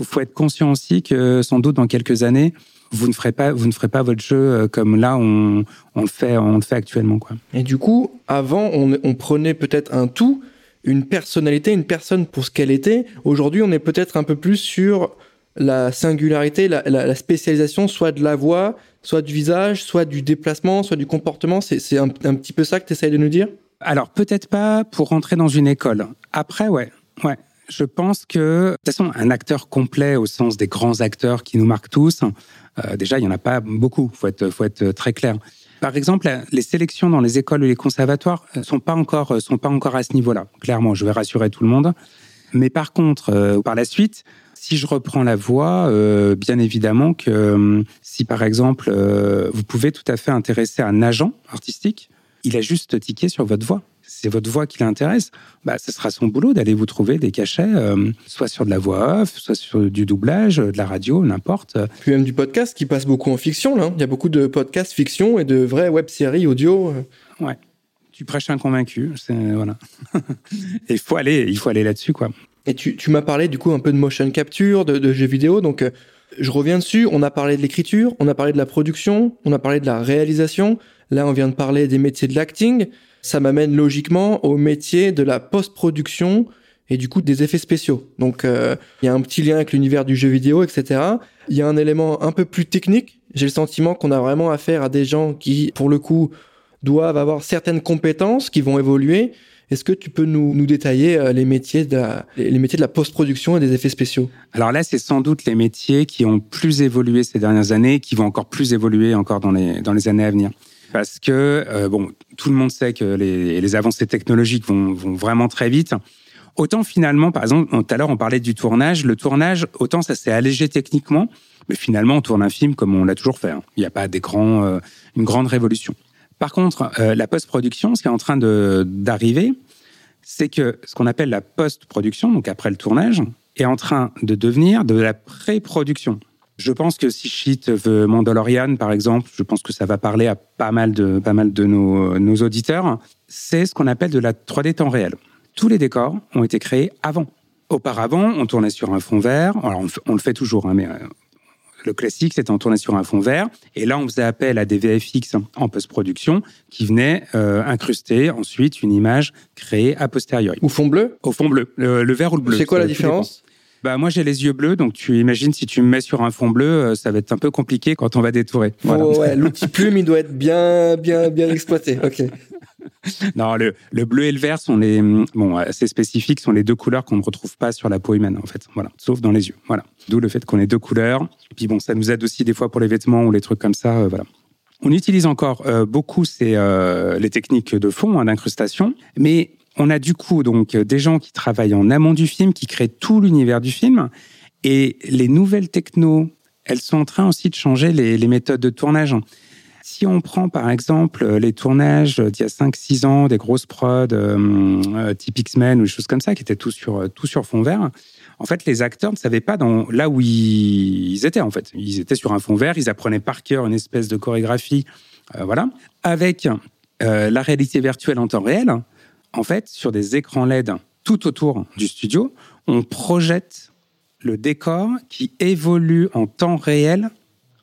Il faut, être conscient aussi que sans doute dans quelques années, vous ne ferez pas, vous ne ferez pas votre jeu comme là on, on le fait, on le fait actuellement, quoi. Et du coup, avant, on prenait peut-être un tout une personnalité, une personne pour ce qu'elle était. Aujourd'hui, on est peut-être un peu plus sur la singularité, la, spécialisation, soit de la voix, soit du visage, soit du déplacement, soit du comportement. C'est un, petit peu ça que tu essayes de nous dire? Alors, peut-être pas pour rentrer dans une école. Après, ouais. Ouais. Je pense que, de toute façon, un acteur complet au sens des grands acteurs qui nous marquent tous, euh, déjà, il n'y en a pas beaucoup, faut être, faut être très clair. Par exemple, les sélections dans les écoles ou les conservatoires euh, sont pas encore euh, sont pas encore à ce niveau-là. Clairement, je vais rassurer tout le monde. Mais par contre, euh, par la suite, si je reprends la voix, bien évidemment que si par exemple vous pouvez tout à fait intéresser un agent artistique, il a juste tiqué sur votre voix c'est votre voix qui l'intéresse, bah, ce sera son boulot d'aller vous trouver des cachets, euh, soit sur de la voix off, soit sur du doublage, de la radio, n'importe. Puis même du podcast qui passe beaucoup en fiction, là. Il y a beaucoup de podcasts fiction et de vraies web-séries audio. Euh. Ouais. Tu prêches un convaincu, voilà. il faut aller, il faut aller là-dessus, quoi. Et tu, tu m'as parlé du coup un peu de motion capture, de, de jeux vidéo, donc euh, je reviens dessus. On a parlé de l'écriture, on a parlé de la production, on a parlé de la réalisation. Là, on vient de parler des métiers de l'acting ça m'amène logiquement au métier de la post-production et du coup des effets spéciaux. Donc euh, il y a un petit lien avec l'univers du jeu vidéo, etc. Il y a un élément un peu plus technique. J'ai le sentiment qu'on a vraiment affaire à des gens qui, pour le coup, doivent avoir certaines compétences qui vont évoluer. Est-ce que tu peux nous, nous détailler euh, les métiers de la, les métiers de la post-production et des effets spéciaux? Alors là, c'est sans doute les métiers qui ont plus évolué ces dernières années, qui vont encore plus évoluer encore dans les, dans les années à venir parce que euh, bon, tout le monde sait que les, avancées technologiques vont, vraiment très vite. Autant finalement, par exemple, tout à l'heure on parlait du tournage. Le tournage, autant ça s'est allégé techniquement, Mais finalement, on tourne un film comme on l'a toujours fait. Hein. Il n'y a pas grands, une grande révolution. Par contre, la post-production, ce qui est en train d'arriver, c'est que ce qu'on appelle la post-production, donc après le tournage, est en train de devenir de la pré-production. Je pense que si Shit veut Mandalorian, par exemple, je pense que ça va parler à pas mal de, pas mal de nos, nos auditeurs, c'est ce qu'on appelle de la 3D temps réel. Tous les décors ont été créés avant. Auparavant, on tournait sur un fond vert. Alors, on, le fait toujours, hein, mais euh, le classique, c'était on tournait sur un fond vert. Et là, on faisait appel à des VFX en post-production qui venaient euh, incruster ensuite une image créée a posteriori. Au fond bleu? Au fond bleu. Le, vert ou le bleu. C'est quoi la différence? Bah moi j'ai les yeux bleus, donc tu imagines si tu me mets sur un fond bleu, euh, ça va être un peu compliqué quand on va détourer. Voilà. Oh ouais, l'outil plume il doit être bien bien bien exploité. Ok. non, le, le, bleu et le vert sont les bon assez spécifiques, sont les deux couleurs qu'on ne retrouve pas sur la peau humaine en fait. Voilà, sauf dans les yeux. Voilà. D'où le fait qu'on ait deux couleurs. Et puis bon, ça nous aide aussi des fois pour les vêtements ou les trucs comme ça. Euh, voilà. On utilise encore euh, beaucoup ces, les techniques de fond hein, d'incrustation, mais on a du coup donc des gens qui travaillent en amont du film, qui créent tout l'univers du film, et les nouvelles technos, elles sont en train aussi de changer les, méthodes de tournage. Si on prend par exemple les tournages d'il y a 5-6 ans, des grosses prods euh, euh, type X-Men ou des choses comme ça, qui étaient tout sur, tout sur fond vert, en fait, les acteurs ne savaient pas dans, là où ils étaient, en fait. Ils étaient sur un fond vert, ils apprenaient par cœur une espèce de chorégraphie, euh, voilà. Avec la réalité virtuelle en temps réel, en fait, sur des écrans LED tout autour du studio, on projette le décor qui évolue en temps réel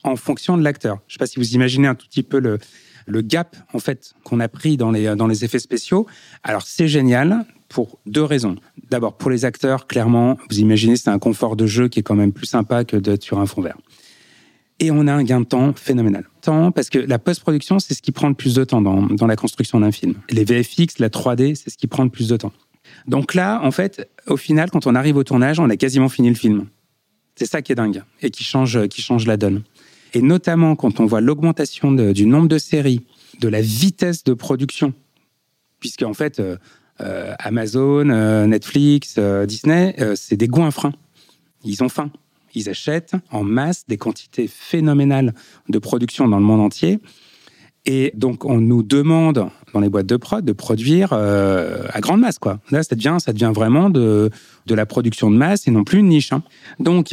en fonction de l'acteur. Je ne sais pas si vous imaginez un tout petit peu le, le gap en fait qu'on a pris dans les, dans les effets spéciaux. Alors c'est génial pour deux raisons. D'abord pour les acteurs, clairement, vous imaginez c'est un confort de jeu qui est quand même plus sympa que d'être sur un fond vert. Et on a un gain de temps phénoménal. Temps, parce que la post-production, c'est ce qui prend le plus de temps dans, dans la construction d'un film. Les VFX, la 3D, c'est ce qui prend le plus de temps. Donc là, en fait, au final, quand on arrive au tournage, on a quasiment fini le film. C'est ça qui est dingue et qui change, qui change la donne. Et notamment quand on voit l'augmentation du nombre de séries, de la vitesse de production, puisque en fait, euh, euh, Amazon, euh, Netflix, Disney, c'est des frein. Ils ont faim ils achètent en masse des quantités phénoménales de production dans le monde entier. Et donc, on nous demande dans les boîtes de prod de produire euh, à grande masse, quoi. Là, ça devient, ça devient vraiment de, de la production de masse et non plus une niche. Hein. Donc,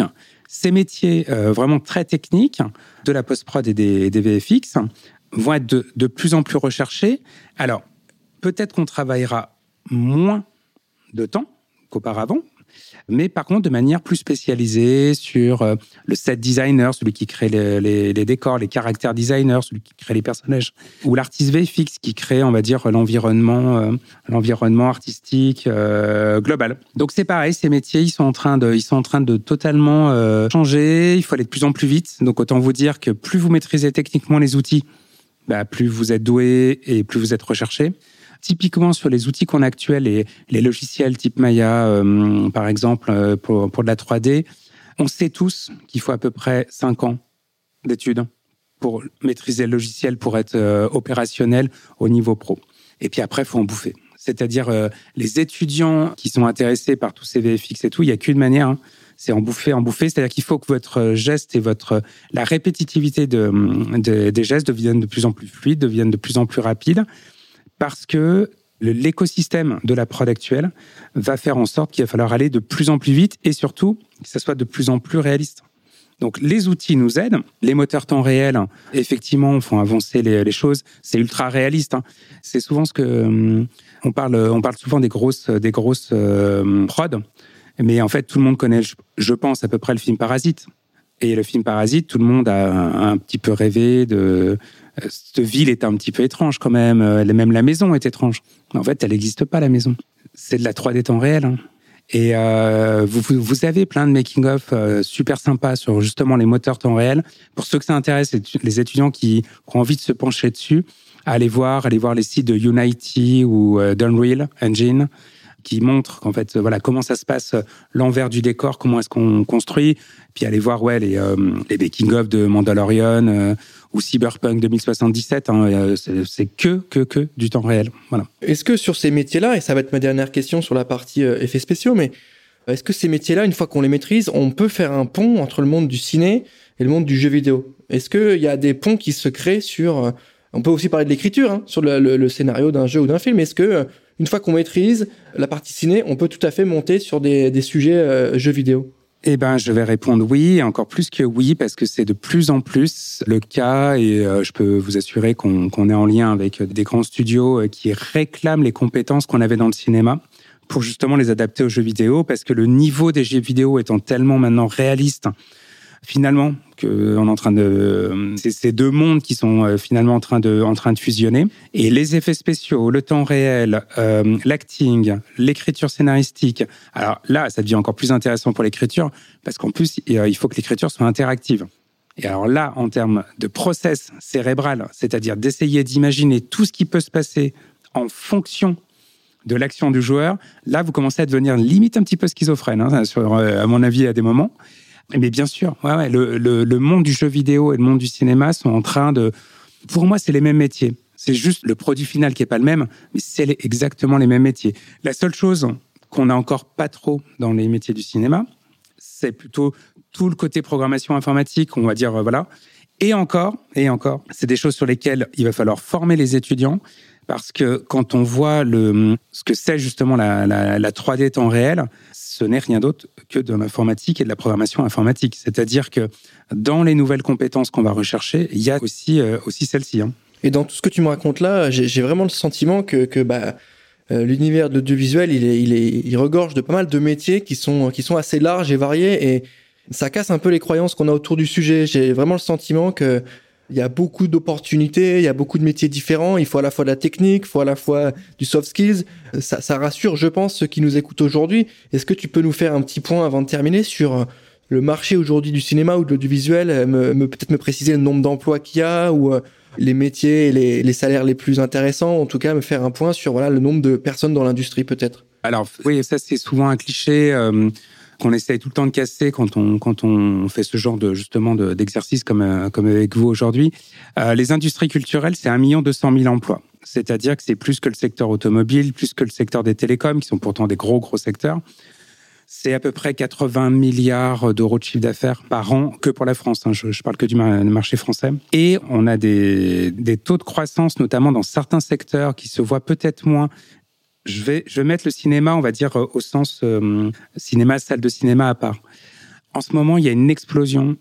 ces métiers euh, vraiment très techniques de la post-prod et des, des, VFX vont être de, de plus en plus recherchés. Alors, peut-être qu'on travaillera moins de temps qu'auparavant, mais par contre de manière plus spécialisée sur euh, le set designer, celui qui crée les, décors, les caractères designers, celui qui crée les personnages, ou l'artiste VFX qui crée, on va dire, l'environnement, euh, l'environnement artistique euh, global. Donc c'est pareil, ces métiers, ils sont en train de, ils sont en train de totalement changer. Il faut aller de plus en plus vite. Donc autant vous dire que plus vous maîtrisez techniquement les outils, bah, plus vous êtes doué et plus vous êtes recherché typiquement sur les outils qu'on a actuels, et les logiciels type Maya, euh, par exemple, euh, pour, pour de la 3D, on sait tous qu'il faut à peu près 5 ans d'études pour maîtriser le logiciel, pour être euh, opérationnel au niveau pro. Et puis après, il faut en bouffer. C'est-à-dire, les étudiants qui sont intéressés par tous ces VFX et tout, il n'y a qu'une manière, hein, c'est en bouffer, en bouffer. C'est-à-dire qu'il faut que votre geste et votre la répétitivité de, des gestes deviennent de plus en plus fluides, deviennent de plus en plus rapides parce que l'écosystème de la prod actuelle va faire en sorte qu'il va falloir aller de plus en plus vite et surtout que ça soit de plus en plus réaliste. Donc les outils nous aident, les moteurs temps réel, effectivement, font avancer les, choses. C'est ultra réaliste. Hein. C'est souvent ce que hum, on parle. On parle souvent des grosses, des grosses euh, prod, mais en fait tout le monde connaît, je pense, à peu près le film Parasite. Et le film Parasite, tout le monde a un petit peu rêvé de cette ville est un petit peu étrange quand même. Euh, même la maison est étrange. En fait, elle n'existe pas, la maison. C'est de la 3D temps réel. Hein. Et euh, vous, vous, avez plein de making-of super sympas sur justement les moteurs temps réel. Pour ceux que ça intéresse, les étudiants qui ont envie de se pencher dessus, allez voir, allez voir les sites de Unity ou d'Unreal Engine qui montrent qu'en fait voilà comment ça se passe l'envers du décor, comment est-ce qu'on construit, puis allez voir ouais les, les making-of de Mandalorian ou Cyberpunk 2077. Hein, euh, c'est que, que, que du temps réel. Voilà. Est-ce que sur ces métiers-là, et ça va être ma dernière question sur la partie euh, effets spéciaux, mais est-ce que ces métiers-là, une fois qu'on les maîtrise, on peut faire un pont entre le monde du ciné et le monde du jeu vidéo? Est-ce qu'il y a des ponts qui se créent sur... On peut aussi parler de l'écriture, hein, sur le, scénario d'un jeu ou d'un film. Est-ce que une fois qu'on maîtrise la partie ciné, on peut tout à fait monter sur des, sujets jeux vidéo. Eh ben, je vais répondre oui, encore plus que oui, parce que c'est de plus en plus le cas, et euh, je peux vous assurer qu'on est en lien avec des grands studios euh, qui réclament les compétences qu'on avait dans le cinéma pour justement les adapter aux jeux vidéo, parce que le niveau des jeux vidéo étant tellement maintenant réaliste, finalement que on est en train de c'est ces deux mondes qui sont euh, finalement en train de en train de fusionner et les effets spéciaux, le temps réel, euh, l'acting, l'écriture scénaristique. Alors là, ça devient encore plus intéressant pour l'écriture parce qu'en plus euh, il faut que l'écriture soit interactive. Et alors là, en termes de process cérébral, c'est-à-dire d'essayer d'imaginer tout ce qui peut se passer en fonction de l'action du joueur, là, vous commencez à devenir limite un petit peu schizophrène, hein, à mon avis, à des moments. Mais bien sûr, le, le, monde du jeu vidéo et le monde du cinéma sont en train de... Pour moi, c'est les mêmes métiers. C'est juste le produit final qui est pas le même, mais c'est exactement les mêmes métiers. La seule chose qu'on n'a encore pas trop dans les métiers du cinéma, c'est plutôt tout le côté programmation informatique, on va dire, euh, voilà. Et encore, et encore, c'est des choses sur lesquelles il va falloir former les étudiants parce que quand on voit le, ce que c'est justement la, la, la 3D temps réel, ce n'est rien d'autre que de l'informatique et de la programmation informatique. C'est-à-dire que dans les nouvelles compétences qu'on va rechercher, il y a aussi, euh, aussi celle-ci. Hein. Et dans tout ce que tu me racontes là, j'ai vraiment le sentiment que, que bah, euh, l'univers de l'audiovisuel, il, est, il, est, il regorge de pas mal de métiers qui sont, qui sont assez larges et variés et ça casse un peu les croyances qu'on a autour du sujet. J'ai vraiment le sentiment que il y a beaucoup d'opportunités, il y a beaucoup de métiers différents. Il faut à la fois de la technique, il faut à la fois du soft skills. Ça, rassure, je pense, ceux qui nous écoutent aujourd'hui. Est-ce que tu peux nous faire un petit point avant de terminer sur euh, le marché aujourd'hui du cinéma ou de l'audiovisuel? Euh, me, me peut-être me préciser le nombre d'emplois qu'il y a ou euh, les métiers et les, salaires les plus intéressants. En tout cas, me faire un point sur voilà le nombre de personnes dans l'industrie peut-être. Alors oui, ça c'est souvent un cliché qu'on essaye tout le temps de casser quand on quand on fait ce genre de justement d'exercice comme euh, comme avec vous aujourd'hui. Euh, les industries culturelles, c'est un million deux cent mille emplois. C'est-à-dire que c'est plus que le secteur automobile, plus que le secteur des télécoms, qui sont pourtant des gros gros secteurs. C'est à peu près 80 milliards d'euros de chiffre d'affaires par an que pour la France. Hein. Je, je, parle que du marché français. Et on a des, des taux de croissance, notamment dans certains secteurs, qui se voient peut-être moins, je vais, je vais mettre le cinéma, on va dire, euh, au sens euh, cinéma, salle de cinéma à part. En ce moment, il y a une explosion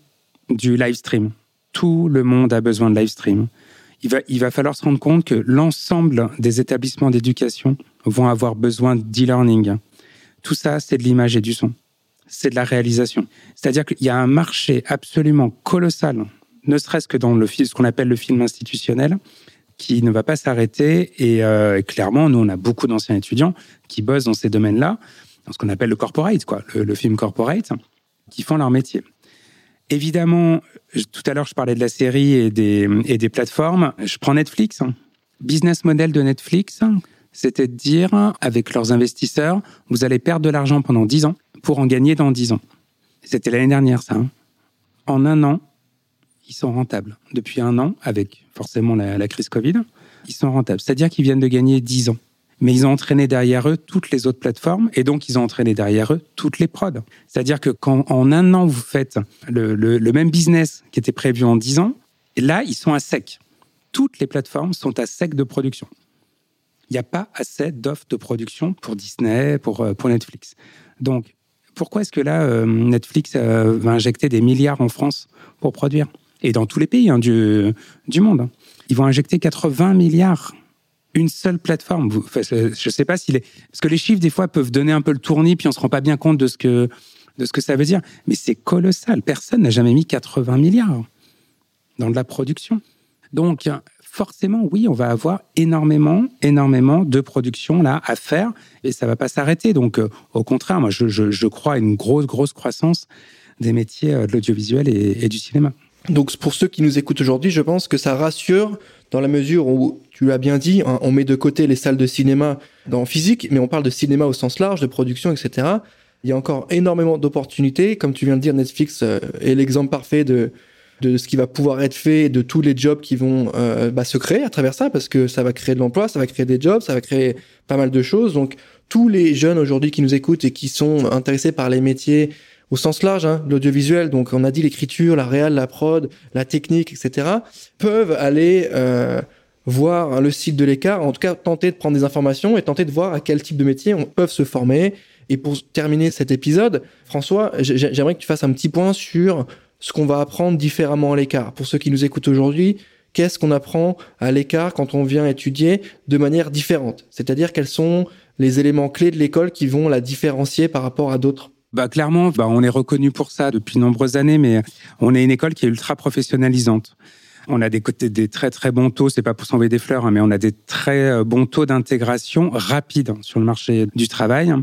du live stream. Tout le monde a besoin de live stream. Il va, il va falloir se rendre compte que l'ensemble des établissements d'éducation vont avoir besoin d'e-learning. Tout ça, c'est de l'image et du son. C'est de la réalisation. C'est-à-dire qu'il y a un marché absolument colossal, ne serait-ce que dans le, ce qu'on appelle le film institutionnel, qui ne va pas s'arrêter. Et euh, clairement, nous, on a beaucoup d'anciens étudiants qui bossent dans ces domaines-là, dans ce qu'on appelle le corporate, quoi, le, film corporate, qui font leur métier. Évidemment, tout à l'heure, je parlais de la série et des, et des plateformes. Je prends Netflix. Business model de Netflix, c'était de dire, avec leurs investisseurs, vous allez perdre de l'argent pendant 10 ans pour en gagner dans 10 ans. C'était l'année dernière, ça. Hein. En un an, ils sont rentables. Depuis un an, avec forcément la, crise Covid, ils sont rentables. C'est-à-dire qu'ils viennent de gagner 10 ans. Mais ils ont entraîné derrière eux toutes les autres plateformes et donc ils ont entraîné derrière eux toutes les prods. C'est-à-dire que quand en un an vous faites le, même business qui était prévu en 10 ans, là ils sont à sec. Toutes les plateformes sont à sec de production. Il n'y a pas assez d'offres de production pour Disney, pour, euh, Netflix. Donc pourquoi est-ce que là euh, Netflix euh, va injecter des milliards en France pour produire? Et dans tous les pays hein, du, monde. Ils vont injecter 80 milliards une seule plateforme. je ne sais pas si les... Parce que les chiffres, des fois, peuvent donner un peu le tournis, puis on ne se rend pas bien compte de ce que, de ce que ça veut dire. Mais c'est colossal. Personne n'a jamais mis 80 milliards dans de la production. Donc, forcément, oui, on va avoir énormément, énormément de production là à faire, et ça va pas s'arrêter. Donc, euh, au contraire, moi, je, je, je, crois à une grosse, grosse croissance des métiers euh, de l'audiovisuel et du cinéma. Donc pour ceux qui nous écoutent aujourd'hui, je pense que ça rassure dans la mesure où, tu l'as bien dit, hein, on met de côté les salles de cinéma dans physique, mais on parle de cinéma au sens large, de production, etc. Il y a encore énormément d'opportunités. Comme tu viens de dire, Netflix euh, est l'exemple parfait de, de ce qui va pouvoir être fait, de tous les jobs qui vont euh, bah, se créer à travers ça, parce que ça va créer de l'emploi, ça va créer des jobs, ça va créer pas mal de choses. Donc tous les jeunes aujourd'hui qui nous écoutent et qui sont intéressés par les métiers au sens large, hein, l'audiovisuel, donc on a dit l'écriture, la réal, la prod, la technique, etc., peuvent aller euh, voir le site de l'écart, en tout cas tenter de prendre des informations et tenter de voir à quel type de métier on peut se former. Et pour terminer cet épisode, François, j'aimerais que tu fasses un petit point sur ce qu'on va apprendre différemment à l'écart. Pour ceux qui nous écoutent aujourd'hui, qu'est-ce qu'on apprend à l'écart quand on vient étudier de manière différente? C'est-à-dire quels sont les éléments clés de l'école qui vont la différencier par rapport à d'autres bah clairement, bah on est reconnu pour ça depuis nombreuses années, mais on est une école qui est ultra professionnalisante. On a des côtés des très très bons taux, c'est pas pour s'envoyer des fleurs, hein, mais on a des très euh, bons taux d'intégration rapide sur le marché du travail,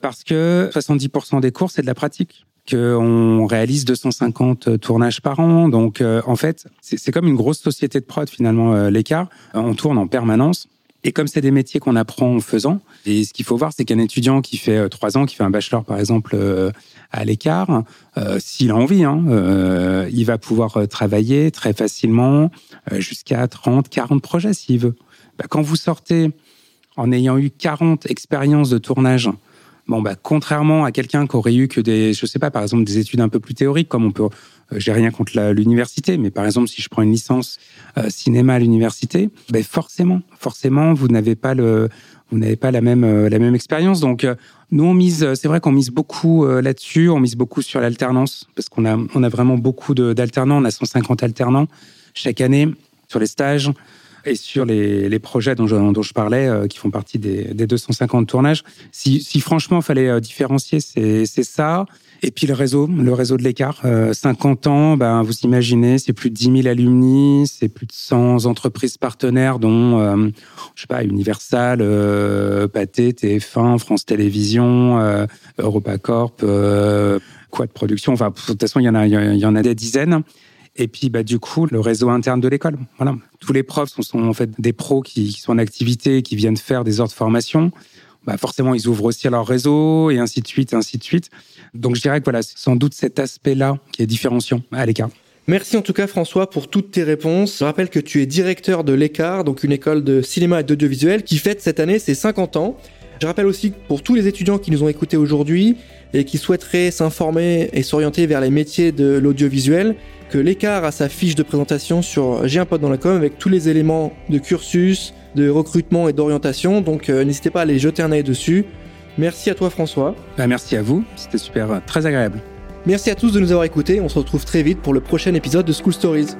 parce que 70% des cours c'est de la pratique qu'on réalise 250 tournages par an. Donc, euh, en fait, c'est comme une grosse société de prod, finalement, euh, l'écart. On tourne en permanence. Et comme c'est des métiers qu'on apprend en faisant, et ce qu'il faut voir, c'est qu'un étudiant qui fait euh, trois ans, qui fait un bachelor par exemple euh, à l'écart, euh, s'il a envie, hein, il va pouvoir travailler très facilement jusqu'à 30, 40 projets s'il veut. Bah, quand vous sortez en ayant eu 40 expériences de tournage, bon bah contrairement à quelqu'un qui aurait eu que des, je sais pas, par exemple des études un peu plus théoriques, comme on peut j'ai rien contre l'université, mais par exemple, si je prends une licence euh, cinéma à l'université, ben forcément, forcément, vous n'avez pas le, vous n'avez pas la même euh, la même expérience. Donc, nous on mise, c'est vrai qu'on mise beaucoup là-dessus, on mise beaucoup sur l'alternance parce qu'on a on a vraiment beaucoup d'alternants, on a 150 alternants chaque année sur les stages et sur les, les projets dont je, dont je parlais, qui font partie des, des 250 tournages. Si, si franchement, fallait différencier, c'est ça. Et puis le réseau, le réseau de l'écart, 50 euh, ans, ben, vous imaginez, c'est plus de 10 000 alumni, c'est plus de 100 entreprises partenaires, dont, euh, je sais pas, Universal, euh, Pathé, TF1, France Télévisions, euh, EuropaCorp, euh, Quad Production, enfin, de toute façon, il y en a, il y en a des dizaines. Et puis, bah, du coup, le réseau interne de l'école. Voilà. Tous les profs sont, en fait des pros qui, qui sont en activité, qui viennent faire des heures de formation bah forcément, ils ouvrent aussi leur réseau et ainsi de suite, ainsi de suite. Donc, je dirais que voilà, c'est sans doute cet aspect-là qui est différenciant à l'écart. Merci en tout cas François pour toutes tes réponses. Je rappelle que tu es directeur de l'Écart, donc une école de cinéma et d'audiovisuel qui fête cette année ses 50 ans. Je rappelle aussi pour tous les étudiants qui nous ont écoutés aujourd'hui et qui souhaiteraient s'informer et s'orienter vers les métiers de l'audiovisuel, que l'écart a sa fiche de présentation sur J'ai un pote dans la com avec tous les éléments de cursus, de recrutement et d'orientation. Donc euh, n'hésitez pas à aller jeter un œil dessus. Merci à toi François. Bah, merci à vous, c'était super, euh, très agréable. Merci à tous de nous avoir écoutés. On se retrouve très vite pour le prochain épisode de School Stories.